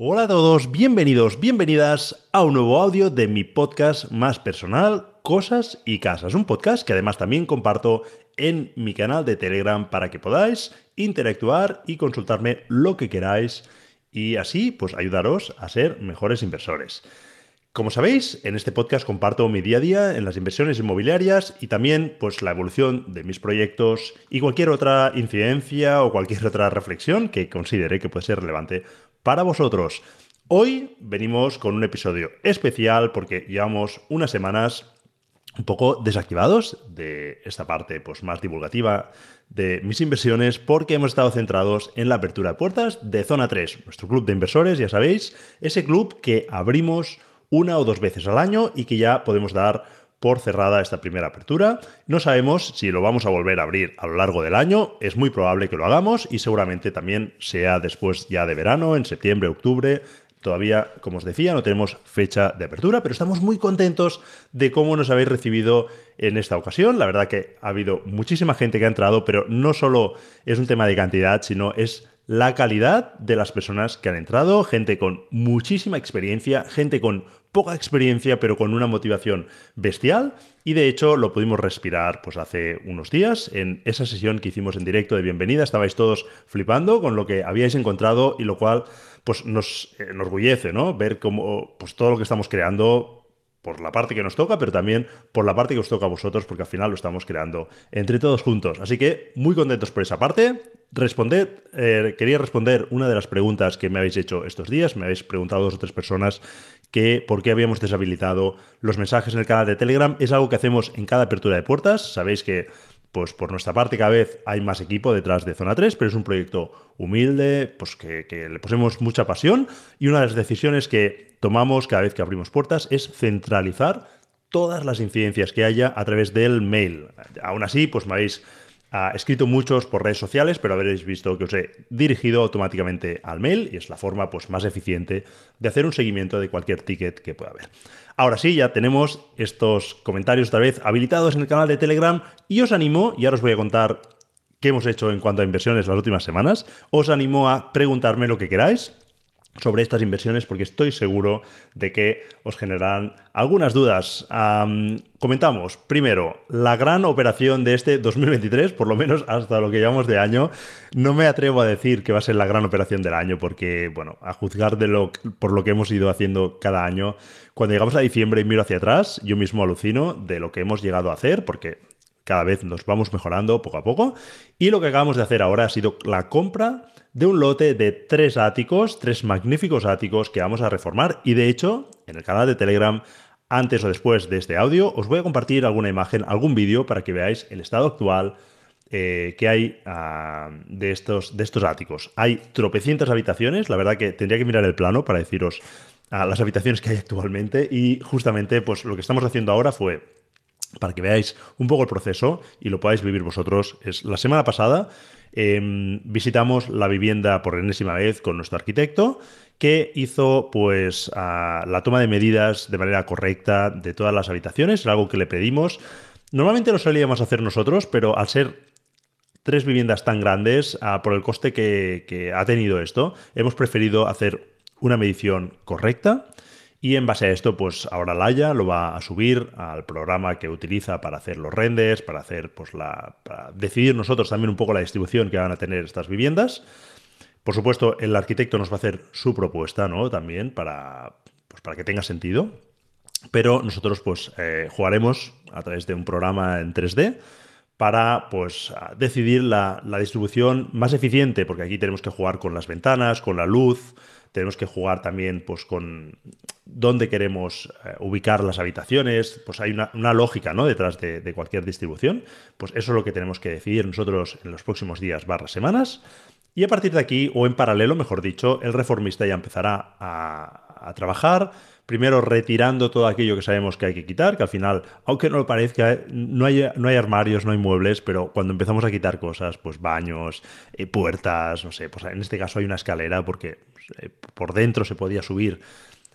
Hola a todos, bienvenidos, bienvenidas a un nuevo audio de mi podcast más personal, Cosas y Casas. Un podcast que además también comparto en mi canal de Telegram para que podáis interactuar y consultarme lo que queráis y así pues ayudaros a ser mejores inversores. Como sabéis, en este podcast comparto mi día a día en las inversiones inmobiliarias y también pues la evolución de mis proyectos y cualquier otra incidencia o cualquier otra reflexión que considere que puede ser relevante para vosotros. Hoy venimos con un episodio especial porque llevamos unas semanas un poco desactivados de esta parte pues, más divulgativa de mis inversiones porque hemos estado centrados en la apertura de puertas de Zona 3, nuestro club de inversores, ya sabéis, ese club que abrimos una o dos veces al año y que ya podemos dar por cerrada esta primera apertura. No sabemos si lo vamos a volver a abrir a lo largo del año, es muy probable que lo hagamos y seguramente también sea después ya de verano, en septiembre, octubre. Todavía, como os decía, no tenemos fecha de apertura, pero estamos muy contentos de cómo nos habéis recibido en esta ocasión. La verdad que ha habido muchísima gente que ha entrado, pero no solo es un tema de cantidad, sino es la calidad de las personas que han entrado, gente con muchísima experiencia, gente con poca experiencia, pero con una motivación bestial. Y de hecho lo pudimos respirar pues hace unos días en esa sesión que hicimos en directo de bienvenida. Estabais todos flipando con lo que habíais encontrado y lo cual pues nos enorgullece, ¿no? Ver cómo pues todo lo que estamos creando por la parte que nos toca, pero también por la parte que os toca a vosotros, porque al final lo estamos creando entre todos juntos. Así que muy contentos por esa parte. Responded, eh, quería responder una de las preguntas que me habéis hecho estos días. Me habéis preguntado dos o tres personas que por qué habíamos deshabilitado los mensajes en el canal de Telegram. Es algo que hacemos en cada apertura de puertas. Sabéis que pues por nuestra parte cada vez hay más equipo detrás de Zona 3, pero es un proyecto humilde, pues que, le ponemos mucha pasión y una de las decisiones que tomamos cada vez que abrimos puertas es centralizar todas las incidencias que haya a través del mail. Aún así, pues me habéis ha escrito muchos por redes sociales, pero habréis visto que os he dirigido automáticamente al mail y es la forma pues, más eficiente de hacer un seguimiento de cualquier ticket que pueda haber. Ahora sí, ya tenemos estos comentarios otra vez habilitados en el canal de Telegram y os animo, y ahora os voy a contar qué hemos hecho en cuanto a inversiones las últimas semanas, os animo a preguntarme lo que queráis sobre estas inversiones porque estoy seguro de que os generarán algunas dudas. comentamos, primero, la gran operación de este 2023, por lo menos hasta lo que llevamos de año. No me atrevo a decir que va a ser la gran operación del año porque, bueno, a juzgar de lo, por lo que hemos ido haciendo cada año, cuando llegamos a diciembre y miro hacia atrás, yo mismo alucino de lo que hemos llegado a hacer porque cada vez nos vamos mejorando poco a poco. Y lo que acabamos de hacer ahora ha sido la compra de un lote de tres áticos, tres magníficos áticos que vamos a reformar. Y de hecho, en el canal de Telegram, antes o después de este audio, os voy a compartir alguna imagen, algún vídeo para que veáis el estado actual eh, que hay ah, de, estos, de estos áticos. Hay tropecientas habitaciones, la verdad que tendría que mirar el plano para deciros ah, las habitaciones que hay actualmente y justamente pues lo que estamos haciendo ahora fue para que veáis un poco el proceso y lo podáis vivir vosotros. Es la semana pasada Em, visitamos la vivienda por enésima vez con nuestro arquitecto que hizo pues la toma de medidas de manera correcta de todas las habitaciones, algo que le pedimos. Normalmente lo solíamos hacer nosotros, pero al ser tres viviendas tan grandes, por el coste que ha tenido esto, hemos preferido hacer una medición correcta y en base a esto, pues ahora Laia lo va a subir al programa que utiliza para hacer los renders, para hacer, pues la. Para decidir nosotros también un poco la distribución que van a tener estas viviendas. Por supuesto, el arquitecto nos va a hacer su propuesta, ¿no? También para, pues para que tenga sentido. Pero nosotros, pues, eh, jugaremos a través de un programa en 3D para pues, decidir la, la distribución más eficiente, porque aquí tenemos que jugar con las ventanas, con la luz, tenemos que jugar también pues, con dónde queremos eh, ubicar las habitaciones, pues hay una, lógica ¿no? detrás de, cualquier distribución. Pues eso es lo que tenemos que decidir nosotros en los próximos días barra semanas. Y a partir de aquí, o en paralelo, mejor dicho, el reformista ya empezará a, trabajar, primero retirando todo aquello que sabemos que hay que quitar, que al final, aunque no lo parezca, no hay, no hay armarios, no hay muebles, pero cuando empezamos a quitar cosas, pues baños, eh, puertas, no sé, pues en este caso hay una escalera porque eh, por dentro se podía subir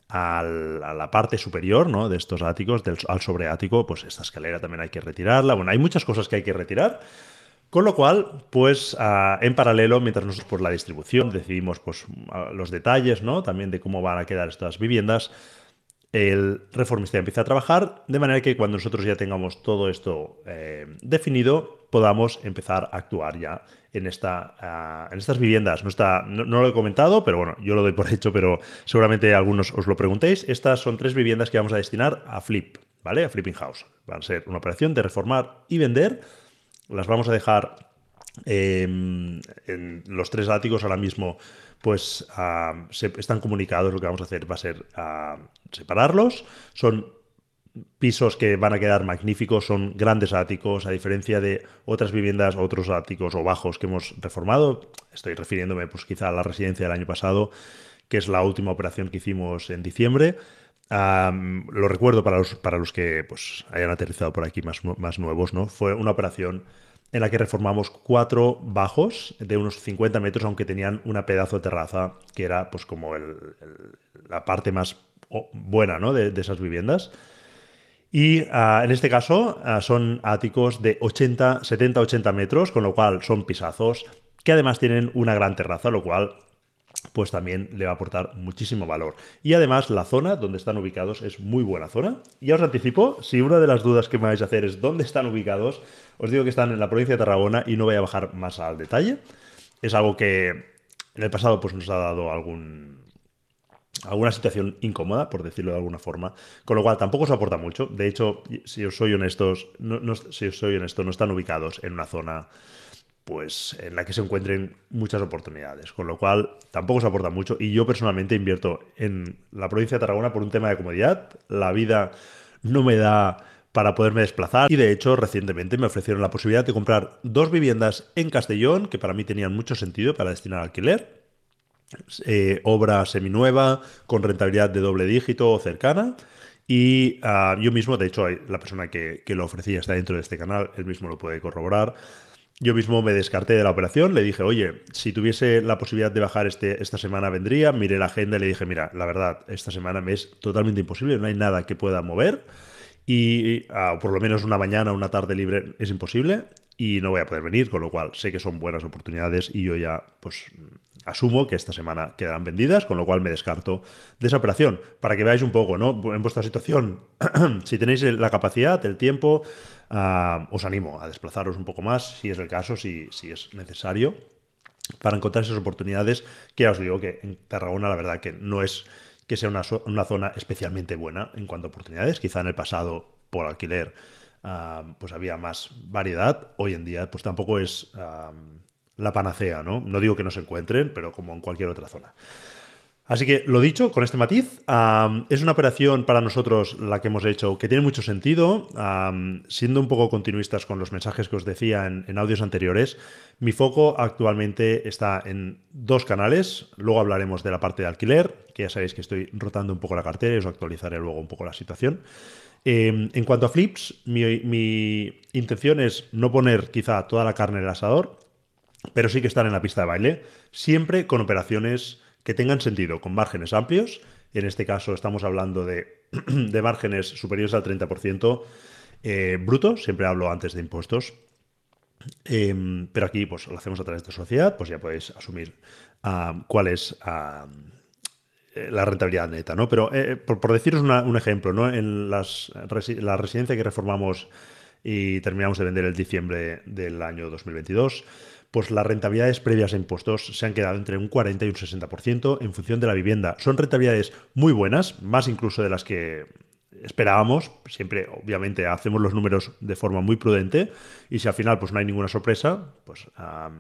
a la parte superior ¿no? de estos áticos, del, al sobreático, pues esta escalera también hay que retirarla. Bueno, hay muchas cosas que hay que retirar, Con lo cual, pues ah, en paralelo, mientras nosotros por la distribución decidimos pues, los detalles ¿no? también de cómo van a quedar estas viviendas, el reformista empieza a trabajar de manera que cuando nosotros ya tengamos todo esto eh, definido, podamos empezar a actuar ya en, esta, ah, en estas viviendas. No, está, no, lo he comentado, pero bueno, yo lo doy por hecho, pero seguramente algunos os lo preguntéis. Estas son tres viviendas que vamos a destinar a Flip, ¿vale? A Flipping House. Van a ser una operación de reformar y vender las vamos a dejar em, en los tres áticos ahora mismo, pues están comunicados. Lo que vamos a hacer va a ser separarlos. Son pisos que van a quedar magníficos, son grandes áticos, a diferencia de otras viviendas, otros áticos o bajos que hemos reformado. Estoy refiriéndome, pues quizá a la residencia del año pasado, que es la última operación que hicimos en diciembre lo recuerdo para los, para los que pues, hayan aterrizado por aquí más, más nuevos, ¿no? Fue una operación en la que reformamos cuatro bajos de unos 50 metros, aunque tenían una pedazo de terraza que era pues como la parte más buena ¿no? de, esas viviendas. Y ah, en este caso ah, son áticos de 80, 70-80 metros, con lo cual son pisazos, que además tienen una gran terraza, lo cual pues también le va a aportar muchísimo valor. Y además la zona donde están ubicados es muy buena zona. Ya os anticipo, si una de las dudas que me vais a hacer es dónde están ubicados, os digo que están en la provincia de Tarragona y no voy a bajar más al detalle. Es algo que en el pasado pues, nos ha dado algún, alguna situación incómoda, por decirlo de alguna forma, con lo cual tampoco os aporta mucho. De hecho, si os soy honestos, no, si os soy honesto, no están ubicados en una zona pues en la que se encuentren muchas oportunidades, con lo cual tampoco se aporta mucho y yo personalmente invierto en la provincia de Tarragona por un tema de comodidad, la vida no me da para poderme desplazar y de hecho recientemente me ofrecieron la posibilidad de comprar dos viviendas en Castellón que para mí tenían mucho sentido para destinar al alquiler, eh, obra seminueva con rentabilidad de doble dígito o cercana. Y ah, yo mismo, de hecho, la persona que, que lo ofrecía está dentro de este canal, él mismo lo puede corroborar. Yo mismo me descarté de la operación, le dije, oye, si tuviese la posibilidad de bajar este, esta semana vendría, miré la agenda y le dije, mira, la verdad, esta semana me es totalmente imposible, no hay nada que pueda mover y ah, por lo menos una mañana, una tarde libre es imposible y no voy a poder venir, con lo cual sé que son buenas oportunidades y yo ya pues asumo que esta semana quedarán vendidas, con lo cual me descarto de esa operación. Para que veáis un poco, ¿no? En vuestra situación, si tenéis la capacidad, el tiempo, Ah, os animo a desplazaros un poco más, si es el caso, si, si es necesario, para encontrar esas oportunidades que ya os digo que en Tarragona la verdad que no es que sea una, una zona especialmente buena en cuanto a oportunidades. Quizá en el pasado por alquiler pues había más variedad. Hoy en día pues tampoco es la panacea, ¿no? No digo que no se encuentren, pero como en cualquier otra zona. Así que lo dicho, con este matiz, es una operación para nosotros la que hemos hecho que tiene mucho sentido, siendo un poco continuistas con los mensajes que os decía en, audios anteriores. Mi foco actualmente está en dos canales, luego hablaremos de la parte de alquiler, que ya sabéis que estoy rotando un poco la cartera y os actualizaré luego un poco la situación. Em, en cuanto a flips, mi, mi intención es no poner quizá toda la carne en el asador, pero sí que estar en la pista de baile, siempre con operaciones que tengan sentido, con márgenes amplios. En este caso estamos hablando de, márgenes superiores al 30% eh, bruto, siempre hablo antes de impuestos. Em, pero aquí pues, lo hacemos a través de sociedad, pues ya podéis asumir cuál es eh, la rentabilidad neta. ¿no? Pero eh, por, deciros un ejemplo, ¿no? en las, la residencia que reformamos y terminamos de vender el diciembre del año 2022, pues las rentabilidades previas a impuestos se han quedado entre un 40 y un 60% en función de la vivienda. Son rentabilidades muy buenas, más incluso de las que esperábamos. Siempre, obviamente, hacemos los números de forma muy prudente y si al final pues no hay ninguna sorpresa, pues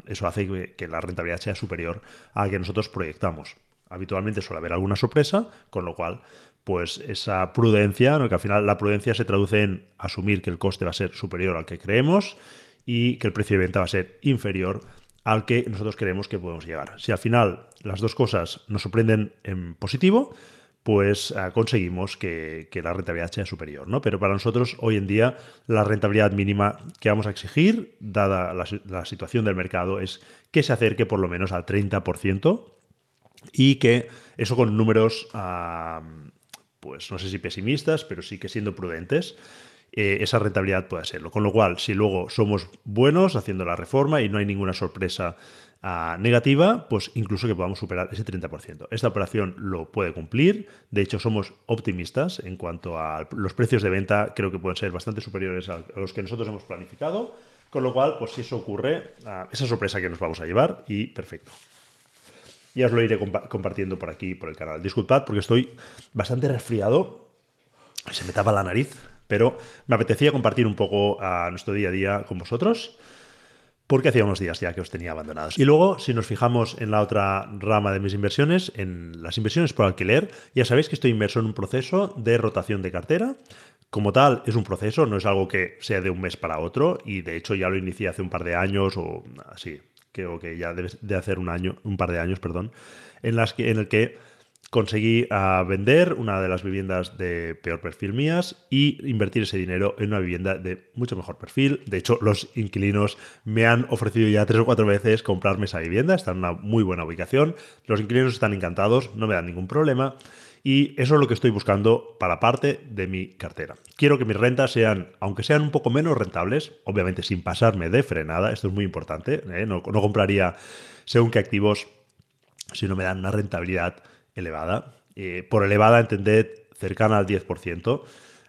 eso hace que, la rentabilidad sea superior a la que nosotros proyectamos. Habitualmente suele haber alguna sorpresa, con lo cual pues esa prudencia, que al final la prudencia se traduce en asumir que el coste va a ser superior al que creemos y que el precio de venta va a ser inferior al que nosotros creemos que podemos llegar. Si al final las dos cosas nos sorprenden en positivo, pues eh, conseguimos que, la rentabilidad sea superior. ¿no? Pero para nosotros hoy en día la rentabilidad mínima que vamos a exigir, dada la, situación del mercado, es que se acerque por lo menos al 30% y que eso con números, pues no sé si pesimistas, pero sí que siendo prudentes, eh, esa rentabilidad pueda serlo. Con lo cual, si luego somos buenos haciendo la reforma y no hay ninguna sorpresa ah, negativa, pues incluso que podamos superar ese 30%. Esta operación lo puede cumplir. De hecho, somos optimistas en cuanto a los precios de venta. Creo que pueden ser bastante superiores a los que nosotros hemos planificado. Con lo cual, pues si eso ocurre, ah, esa sorpresa que nos vamos a llevar y perfecto. Ya os lo iré compartiendo por aquí, por el canal. Disculpad porque estoy bastante resfriado. Se me tapa la nariz, pero me apetecía compartir un poco a nuestro día a día con vosotros porque hacía unos días ya que os tenía abandonados. Y luego, si nos fijamos en la otra rama de mis inversiones, en las inversiones por alquiler, ya sabéis que estoy inmerso en un proceso de rotación de cartera. Como tal, es un proceso, no es algo que sea de un mes para otro, y de hecho ya lo inicié hace un par de años o así, creo que ya debe de hacer un año, un par de años, perdón, en las que en el que conseguí ah, vender una de las viviendas de peor perfil mías y invertir ese dinero en una vivienda de mucho mejor perfil. De hecho, los inquilinos me han ofrecido ya tres o cuatro veces comprarme esa vivienda. Está en una muy buena ubicación. Los inquilinos están encantados, no me dan ningún problema. Y eso es lo que estoy buscando para parte de mi cartera. Quiero que mis rentas sean, aunque sean un poco menos rentables, obviamente sin pasarme de frenada, esto es muy importante, ¿eh? no, no compraría según qué activos si no me dan una rentabilidad elevada. Por elevada, entended, cercana al 10%.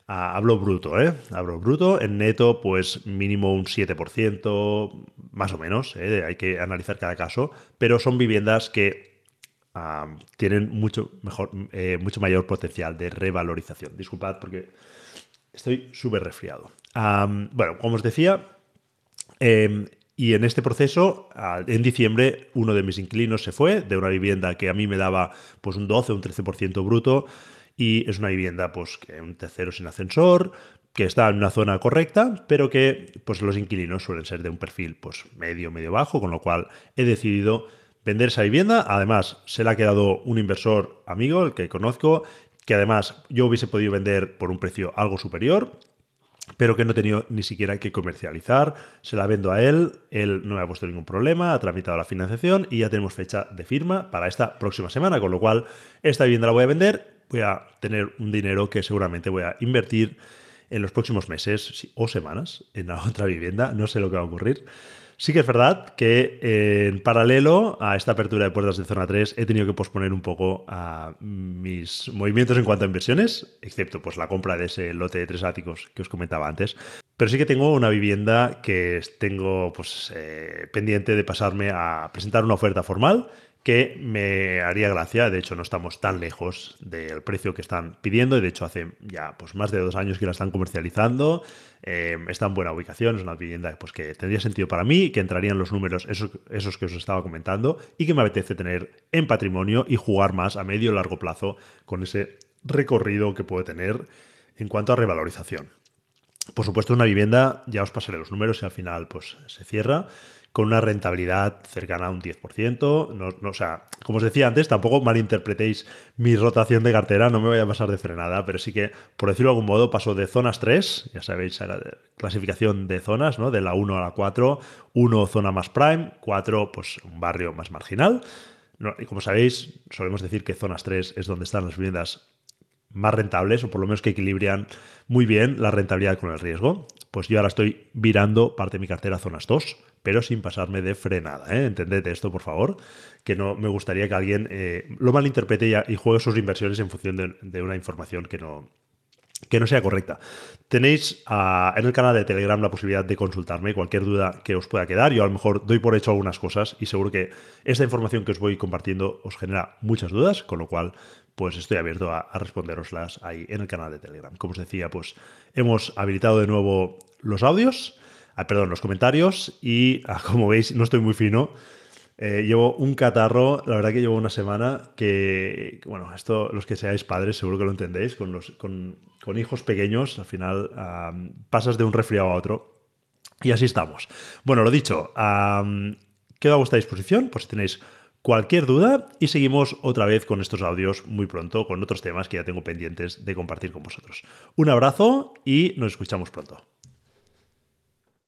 Ah, hablo bruto, ¿eh? Hablo bruto. En neto, pues mínimo un 7%, más o menos. ¿eh? Hay que analizar cada caso. Pero son viviendas que tienen mucho, mejor, eh, mucho mayor potencial de revalorización. Disculpad porque estoy súper resfriado. bueno, como os decía, em, y en este proceso, en diciembre, uno de mis inquilinos se fue de una vivienda que a mí me daba pues un 12 o un 13% bruto y es una vivienda pues que un tercero sin ascensor, que está en una zona correcta, pero que pues los inquilinos suelen ser de un perfil pues medio, medio bajo, con lo cual he decidido vender esa vivienda. Además, se la ha quedado un inversor amigo, el que conozco, que además yo hubiese podido vender por un precio algo superior, pero que no he tenido ni siquiera que comercializar. Se la vendo a él, él no me ha puesto ningún problema, ha tramitado la financiación y ya tenemos fecha de firma para esta próxima semana, con lo cual esta vivienda la voy a vender, voy a tener un dinero que seguramente voy a invertir en los próximos meses o semanas en la otra vivienda, no sé lo que va a ocurrir. Sí que es verdad que en paralelo a esta apertura de puertas de zona 3 he tenido que posponer un poco mis movimientos en cuanto a inversiones, excepto pues la compra de ese lote de tres áticos que os comentaba antes. Pero sí que tengo una vivienda que tengo pues, eh, pendiente de pasarme a presentar una oferta formal que me haría gracia. De hecho, no estamos tan lejos del precio que están pidiendo. Y de hecho, hace ya pues, más de dos años que la están comercializando. Eh, está en buena ubicación, es una vivienda pues, que tendría sentido para mí, que entrarían los números esos, esos que os estaba comentando y que me apetece tener en patrimonio y jugar más a medio y largo plazo con ese recorrido que puede tener en cuanto a revalorización. Por supuesto, una vivienda, ya os pasaré los números y al final pues, se cierra con una rentabilidad cercana a un 10%. No, o sea, como os decía antes, tampoco malinterpretéis mi rotación de cartera, no me voy a pasar de frenada, pero sí que, por decirlo de algún modo, paso de zonas 3, ya sabéis, la clasificación de zonas, ¿no? De la 1 a la 4, 1 zona más prime, 4 pues un barrio más marginal. y como sabéis, solemos decir que zonas 3 es donde están las viviendas más rentables, o por lo menos que equilibran muy bien la rentabilidad con el riesgo. Pues yo ahora estoy virando parte de mi cartera a zonas 2, pero sin pasarme de frenada. ¿eh? Entended esto, por favor, que no me gustaría que alguien eh, lo malinterprete y, y, juegue sus inversiones en función de, una información que no, que no sea correcta. Tenéis ah, en el canal de Telegram la posibilidad de consultarme cualquier duda que os pueda quedar. Yo a lo mejor doy por hecho algunas cosas y seguro que esta información que os voy compartiendo os genera muchas dudas, con lo cual pues estoy abierto a, a responderoslas ahí en el canal de Telegram. Como os decía, pues hemos habilitado de nuevo los audios ah, perdón, los comentarios y ah, como veis no estoy muy fino. Eh, llevo un catarro, la verdad que llevo una semana que, bueno, esto los que seáis padres seguro que lo entendéis, con, los, con, hijos pequeños al final pasas de un resfriado a otro y así estamos. Bueno, lo dicho, quedo a vuestra disposición por si tenéis cualquier duda y seguimos otra vez con estos audios muy pronto con otros temas que ya tengo pendientes de compartir con vosotros. Un abrazo y nos escuchamos pronto.